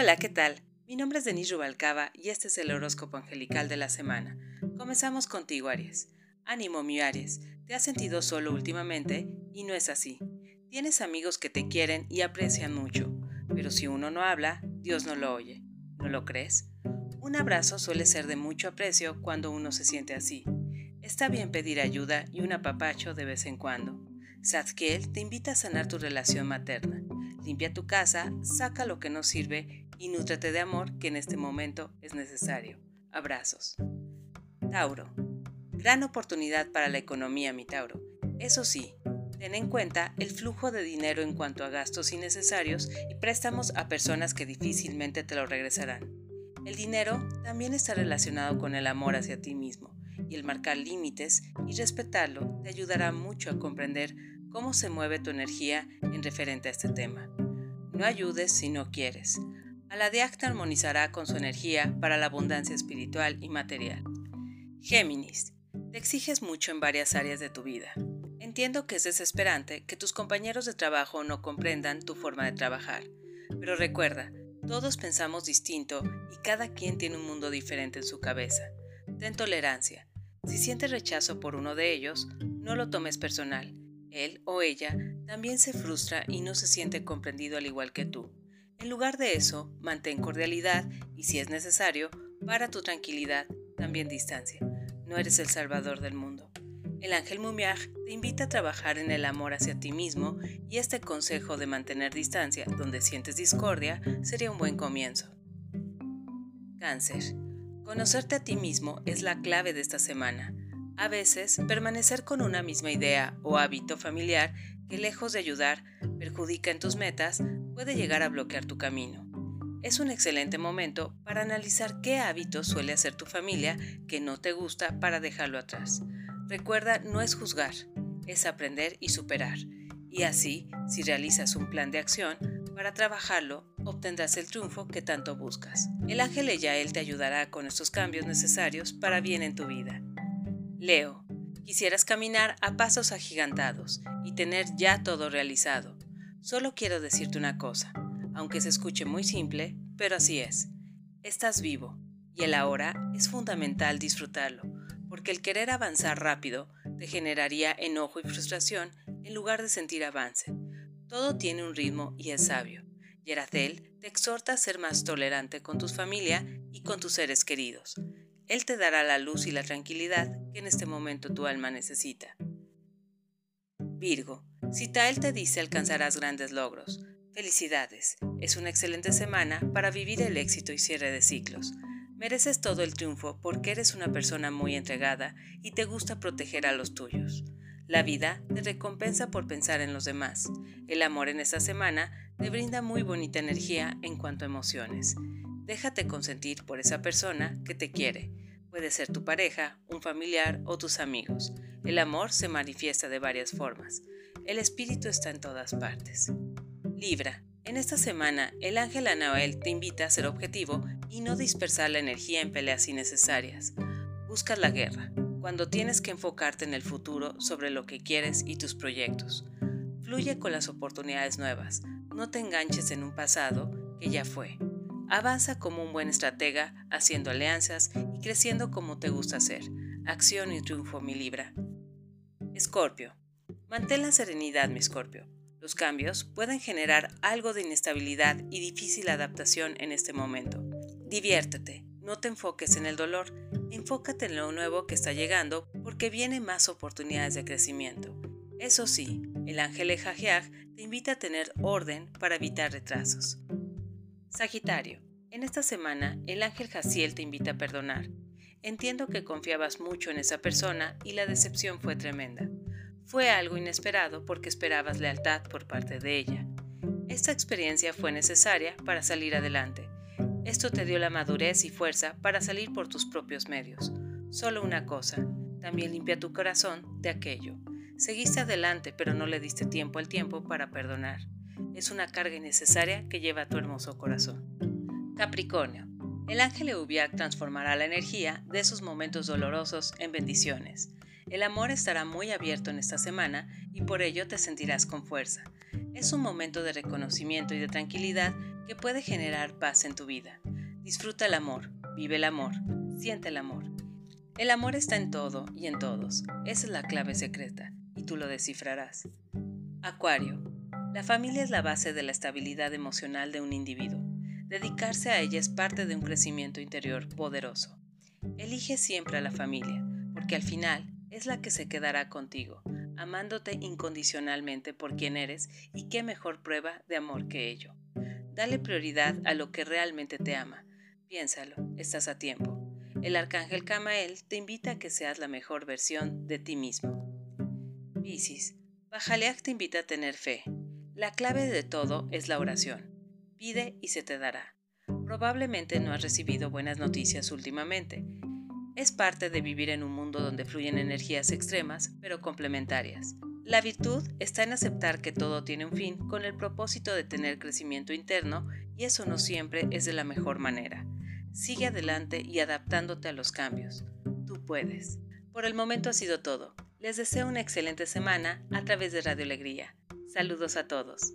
Hola, ¿qué tal? Mi nombre es Denise Rubalcaba y este es el horóscopo angelical de la semana. Comenzamos contigo, Aries. Ánimo, mi Aries. Te has sentido solo últimamente y no es así. Tienes amigos que te quieren y aprecian mucho, pero si uno no habla, Dios no lo oye. ¿No lo crees? Un abrazo suele ser de mucho aprecio cuando uno se siente así. Está bien pedir ayuda y un apapacho de vez en cuando. Zadkiel te invita a sanar tu relación materna. Limpia tu casa, saca lo que no sirve y nútrate de amor que en este momento es necesario. Abrazos. Tauro. Gran oportunidad para la economía, mi Tauro. Eso sí, ten en cuenta el flujo de dinero en cuanto a gastos innecesarios y préstamos a personas que difícilmente te lo regresarán. El dinero también está relacionado con el amor hacia ti mismo y el marcar límites y respetarlo te ayudará mucho a comprender cómo se mueve tu energía en referente a este tema. No ayudes si no quieres. Aladiac te armonizará con su energía para la abundancia espiritual y material. Géminis, te exiges mucho en varias áreas de tu vida. Entiendo que es desesperante que tus compañeros de trabajo no comprendan tu forma de trabajar, pero recuerda, todos pensamos distinto y cada quien tiene un mundo diferente en su cabeza. Ten tolerancia, si sientes rechazo por uno de ellos, no lo tomes personal. Él o ella también se frustra y no se siente comprendido al igual que tú. En lugar de eso, mantén cordialidad y si es necesario, para tu tranquilidad, también distancia. No eres el salvador del mundo. El ángel Mumiaj te invita a trabajar en el amor hacia ti mismo y este consejo de mantener distancia donde sientes discordia sería un buen comienzo. Cáncer. Conocerte a ti mismo es la clave de esta semana. A veces, permanecer con una misma idea o hábito familiar que lejos de ayudar perjudica en tus metas puede llegar a bloquear tu camino. Es un excelente momento para analizar qué hábitos suele hacer tu familia que no te gusta para dejarlo atrás. Recuerda, no es juzgar, es aprender y superar. Y así, si realizas un plan de acción, para trabajarlo, obtendrás el triunfo que tanto buscas. El ángel Eyael te ayudará con estos cambios necesarios para bien en tu vida. Leo, quisieras caminar a pasos agigantados y tener ya todo realizado. Solo quiero decirte una cosa, aunque se escuche muy simple, pero así es. Estás vivo y el ahora es fundamental disfrutarlo, porque el querer avanzar rápido te generaría enojo y frustración en lugar de sentir avance. Todo tiene un ritmo y es sabio. Yeracel te exhorta a ser más tolerante con tu familia y con tus seres queridos. Él te dará la luz y la tranquilidad que en este momento tu alma necesita. Virgo, si Tael te dice alcanzarás grandes logros. Felicidades, es una excelente semana para vivir el éxito y cierre de ciclos. Mereces todo el triunfo porque eres una persona muy entregada y te gusta proteger a los tuyos. La vida te recompensa por pensar en los demás. El amor en esta semana te brinda muy bonita energía en cuanto a emociones. Déjate consentir por esa persona que te quiere. Puede ser tu pareja, un familiar o tus amigos. El amor se manifiesta de varias formas. El espíritu está en todas partes. Libra. En esta semana, el ángel Anael te invita a ser objetivo y no dispersar la energía en peleas innecesarias. Buscas la guerra, cuando tienes que enfocarte en el futuro sobre lo que quieres y tus proyectos. Fluye con las oportunidades nuevas, no te enganches en un pasado que ya fue. Avanza como un buen estratega, haciendo alianzas y creciendo como te gusta hacer. Acción y triunfo, mi Libra. Escorpio. Mantén la serenidad, mi Escorpio. Los cambios pueden generar algo de inestabilidad y difícil adaptación en este momento. Diviértete, no te enfoques en el dolor, enfócate en lo nuevo que está llegando porque vienen más oportunidades de crecimiento. Eso sí, el ángel Ejajiaj te invita a tener orden para evitar retrasos. Sagitario, en esta semana el ángel Jaciel te invita a perdonar. Entiendo que confiabas mucho en esa persona y la decepción fue tremenda. Fue algo inesperado porque esperabas lealtad por parte de ella. Esta experiencia fue necesaria para salir adelante esto te dio la madurez y fuerza para salir por tus propios medios. Solo una cosa, también limpia tu corazón de aquello. Seguiste adelante, pero no le diste tiempo al tiempo para perdonar. Es una carga innecesaria que lleva tu hermoso corazón. Capricornio. El ángel Eubiac transformará la energía de esos momentos dolorosos en bendiciones. El amor estará muy abierto en esta semana y por ello te sentirás con fuerza. Es un momento de reconocimiento y de tranquilidad que puede generar paz en tu vida. Disfruta el amor, vive el amor, siente el amor. El amor está en todo y en todos. Esa es la clave secreta y tú lo descifrarás. Acuario. La familia es la base de la estabilidad emocional de un individuo. Dedicarse a ella es parte de un crecimiento interior poderoso. Elige siempre a la familia, porque al final es la que se quedará contigo, amándote incondicionalmente por quien eres y qué mejor prueba de amor que ello. Dale prioridad a lo que realmente te ama. Piénsalo, estás a tiempo. El arcángel Camael te invita a que seas la mejor versión de ti mismo. Piscis, Bajaleak te invita a tener fe. La clave de todo es la oración. Pide y se te dará. Probablemente no has recibido buenas noticias últimamente. Es parte de vivir en un mundo donde fluyen energías extremas, pero complementarias. La virtud está en aceptar que todo tiene un fin con el propósito de tener crecimiento interno y eso no siempre es de la mejor manera. Sigue adelante y adaptándote a los cambios. Tú puedes. Por el momento ha sido todo. Les deseo una excelente semana a través de Radio Alegría. Saludos a todos.